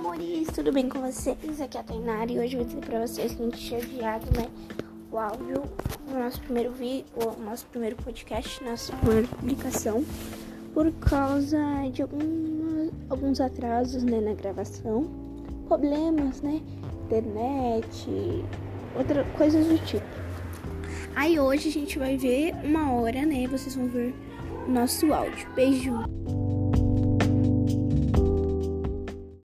amores, tudo bem com vocês? Aqui é a Tainara e hoje eu vou dizer pra vocês que a gente tinha adiado, né, o áudio do nosso primeiro vídeo, o nosso primeiro podcast, nossa primeira publicação, por causa de alguns, alguns atrasos, né, na gravação, problemas, né, internet, outras coisas do tipo. Aí hoje a gente vai ver uma hora, né, vocês vão ver o nosso áudio. Beijo!